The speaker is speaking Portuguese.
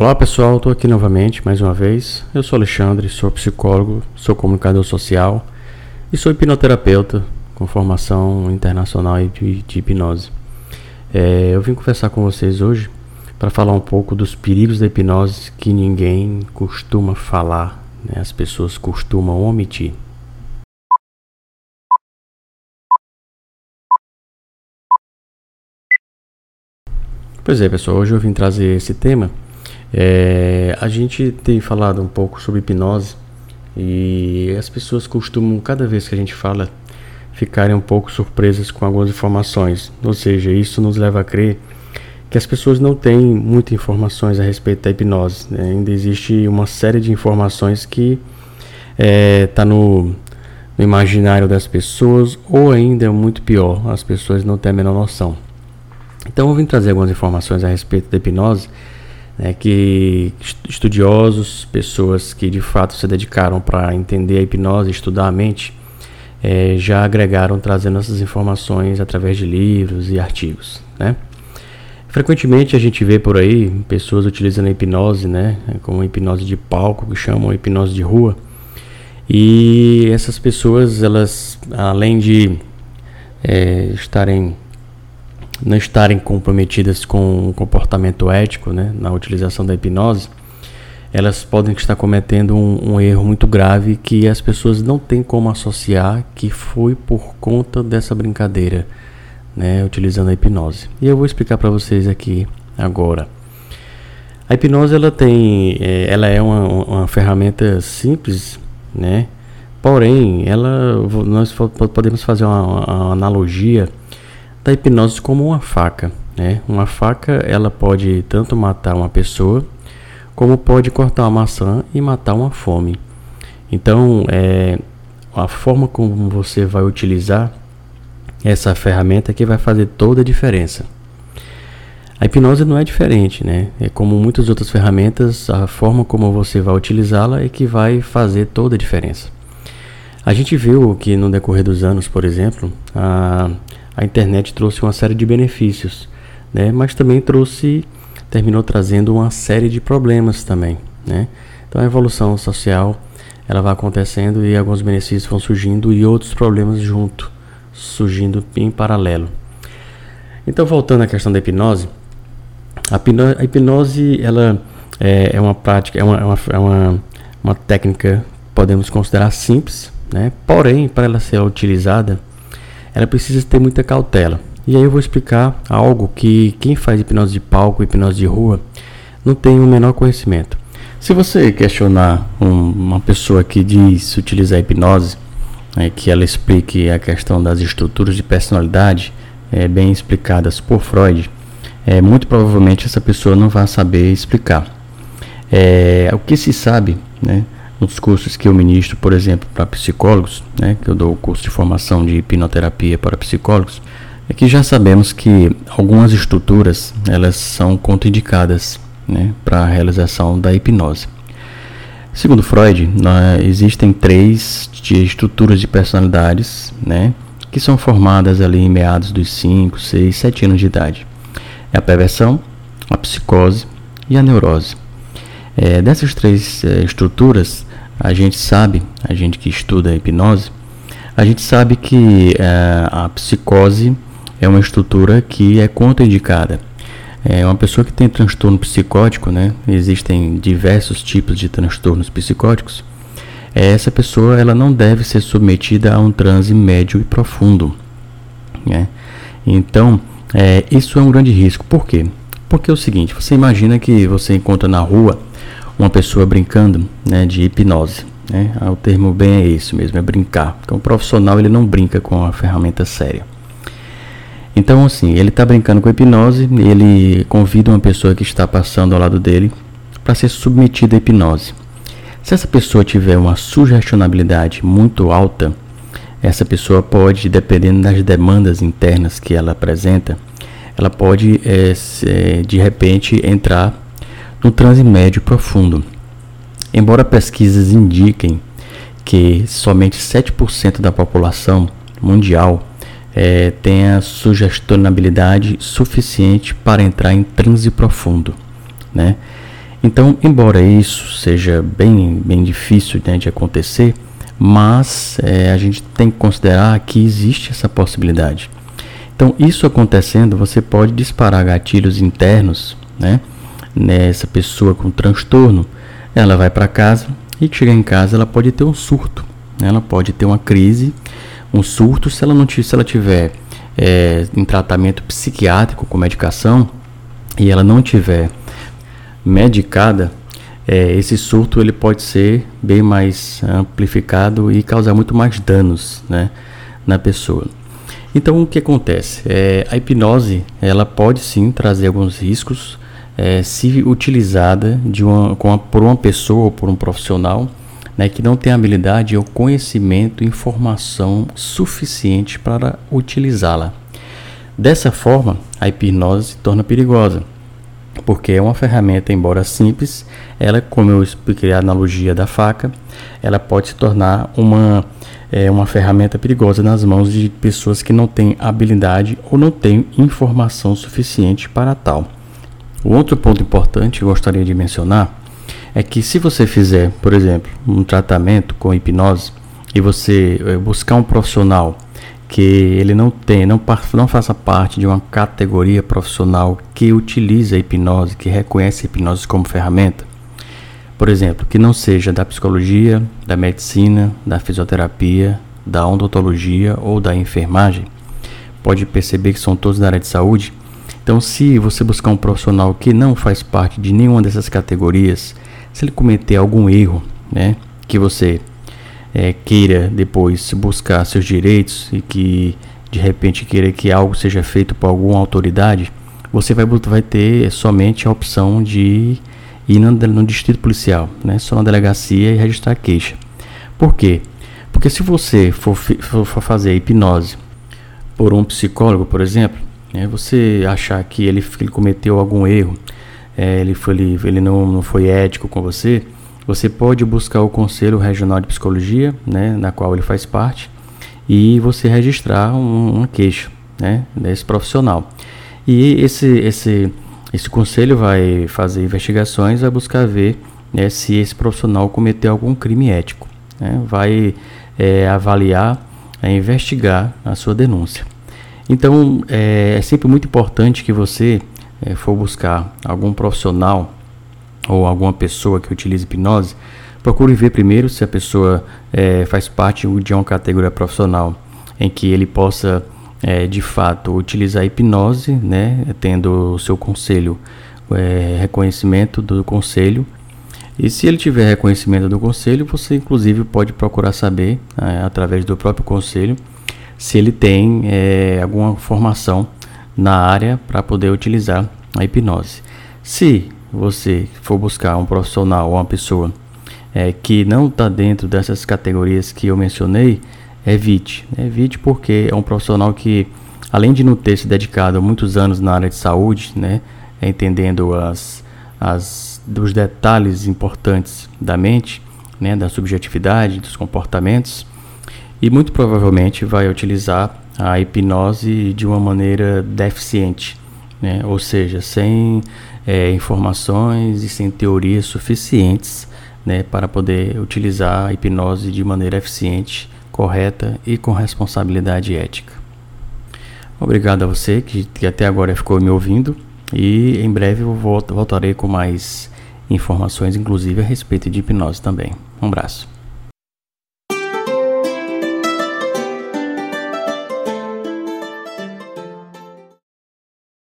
Olá pessoal, estou aqui novamente mais uma vez. Eu sou Alexandre, sou psicólogo, sou comunicador social e sou hipnoterapeuta com formação internacional de, de hipnose. É, eu vim conversar com vocês hoje para falar um pouco dos perigos da hipnose que ninguém costuma falar, né? as pessoas costumam omitir. Pois é, pessoal, hoje eu vim trazer esse tema é, a gente tem falado um pouco sobre hipnose e as pessoas costumam, cada vez que a gente fala, ficarem um pouco surpresas com algumas informações. Ou seja, isso nos leva a crer que as pessoas não têm muitas informações a respeito da hipnose. Né? Ainda existe uma série de informações que está é, tá no, no imaginário das pessoas, ou ainda muito pior, as pessoas não têm a menor noção. Então eu vim trazer algumas informações a respeito da hipnose né, que estudiosos, pessoas que de fato se dedicaram para entender a hipnose, estudar a mente, é, já agregaram trazendo essas informações através de livros e artigos. Né? Frequentemente a gente vê por aí pessoas utilizando a hipnose, né, como hipnose de palco, que chamam hipnose de rua. E essas pessoas, elas, além de é, estarem não estarem comprometidas com o comportamento ético né, na utilização da hipnose, elas podem estar cometendo um, um, erro muito grave que as pessoas não têm como associar que foi por conta dessa brincadeira, né, utilizando a hipnose. E eu vou explicar para vocês aqui agora. A hipnose ela tem, é, ela é uma, uma ferramenta simples, né? Porém, ela, nós podemos fazer uma, uma analogia da hipnose como uma faca. Né? Uma faca ela pode tanto matar uma pessoa como pode cortar uma maçã e matar uma fome. Então, é, a forma como você vai utilizar essa ferramenta é que vai fazer toda a diferença. A hipnose não é diferente, né? É como muitas outras ferramentas, a forma como você vai utilizá-la é que vai fazer toda a diferença. A gente viu que no decorrer dos anos, por exemplo, a, a internet trouxe uma série de benefícios, né? Mas também trouxe, terminou trazendo uma série de problemas também, né? Então a evolução social ela vai acontecendo e alguns benefícios vão surgindo e outros problemas junto, surgindo em paralelo. Então voltando à questão da hipnose, a hipnose, ela é, é, uma prática, é uma, é uma, é uma, uma técnica podemos considerar simples, né? Porém, para ela ser utilizada ela precisa ter muita cautela. E aí eu vou explicar algo que quem faz hipnose de palco, hipnose de rua, não tem o menor conhecimento. Se você questionar um, uma pessoa que diz utilizar hipnose, é, que ela explique a questão das estruturas de personalidade é, bem explicadas por Freud, é, muito provavelmente essa pessoa não vai saber explicar. É, o que se sabe, né, nos cursos que eu ministro, por exemplo, para psicólogos, né, que eu dou o curso de formação de hipnoterapia para psicólogos, é que já sabemos que algumas estruturas elas são contraindicadas né, para a realização da hipnose. Segundo Freud, né, existem três estruturas de personalidades né, que são formadas ali em meados dos 5, 6, 7 anos de idade. É a perversão, a psicose e a neurose. É, dessas três é, estruturas, a gente sabe, a gente que estuda a hipnose, a gente sabe que é, a psicose é uma estrutura que é contraindicada. É uma pessoa que tem transtorno psicótico, né? Existem diversos tipos de transtornos psicóticos. Essa pessoa ela não deve ser submetida a um transe médio e profundo. Né? Então, é, isso é um grande risco. Por quê? Porque é o seguinte: você imagina que você encontra na rua uma pessoa brincando né, de hipnose. Né? Ah, o termo bem é esse mesmo, é brincar. Então o profissional ele não brinca com a ferramenta séria. Então assim, ele está brincando com hipnose, ele convida uma pessoa que está passando ao lado dele para ser submetida à hipnose. Se essa pessoa tiver uma sugestionabilidade muito alta, essa pessoa pode, dependendo das demandas internas que ela apresenta, ela pode é, de repente entrar no transe médio profundo. Embora pesquisas indiquem que somente 7% da população mundial é, tenha sugestionabilidade suficiente para entrar em transe profundo, né? Então, embora isso seja bem, bem difícil né, de acontecer, mas é, a gente tem que considerar que existe essa possibilidade. Então, isso acontecendo, você pode disparar gatilhos internos, né? Nessa pessoa com transtorno, ela vai para casa e chega em casa, ela pode ter um surto, né? ela pode ter uma crise, um surto se ela não se ela tiver é, em tratamento psiquiátrico com medicação e ela não tiver medicada, é, esse surto ele pode ser bem mais amplificado e causar muito mais danos né, na pessoa. Então o que acontece? É, a hipnose ela pode sim trazer alguns riscos é, se utilizada de uma, uma, por uma pessoa ou por um profissional né, que não tem habilidade ou conhecimento, informação suficiente para utilizá-la. Dessa forma, a hipnose se torna perigosa, porque é uma ferramenta, embora simples, ela, como eu expliquei a analogia da faca, ela pode se tornar uma, é, uma ferramenta perigosa nas mãos de pessoas que não têm habilidade ou não têm informação suficiente para tal. O outro ponto importante que eu gostaria de mencionar é que se você fizer, por exemplo, um tratamento com hipnose e você é, buscar um profissional que ele não tem, não, não faça parte de uma categoria profissional que utiliza a hipnose, que reconhece a hipnose como ferramenta, por exemplo, que não seja da psicologia, da medicina, da fisioterapia, da odontologia ou da enfermagem, pode perceber que são todos da área de saúde. Então, se você buscar um profissional que não faz parte de nenhuma dessas categorias, se ele cometer algum erro, né, que você é, queira depois buscar seus direitos e que de repente queira que algo seja feito por alguma autoridade, você vai, vai ter somente a opção de ir no, no distrito policial, né? só na delegacia e registrar queixa. Por quê? Porque se você for, for, fazer hipnose por um psicólogo, por exemplo, né, você achar que ele, que ele cometeu algum erro, é, ele, foi, ele, ele não, não foi ético com você, você pode buscar o Conselho Regional de Psicologia, né, na qual ele faz parte, e você registrar um, uma queixa né, desse profissional. E esse, esse, esse conselho vai fazer investigações, vai buscar ver né, se esse profissional cometeu algum crime ético. Né, vai é, avaliar, é, investigar a sua denúncia. Então é, é sempre muito importante que você é, for buscar algum profissional ou alguma pessoa que utilize hipnose, procure ver primeiro se a pessoa é, faz parte de uma categoria profissional em que ele possa é, de fato utilizar a hipnose, né, tendo o seu conselho, é, reconhecimento do conselho. E se ele tiver reconhecimento do conselho, você inclusive pode procurar saber, é, através do próprio conselho, se ele tem é, alguma formação na área para poder utilizar a hipnose. Se você for buscar um profissional ou uma pessoa é, que não está dentro dessas categorias que eu mencionei, evite. Evite porque é um profissional que, além de não ter se dedicado muitos anos na área de saúde, né, entendendo as, as, dos detalhes importantes da mente, né, da subjetividade, dos comportamentos, e muito provavelmente vai utilizar a hipnose de uma maneira deficiente, né, ou seja, sem é, informações e sem teorias suficientes né, para poder utilizar a hipnose de maneira eficiente, correta e com responsabilidade ética. Obrigado a você que, que até agora ficou me ouvindo e em breve eu voltarei com mais informações, inclusive a respeito de hipnose também. Um abraço.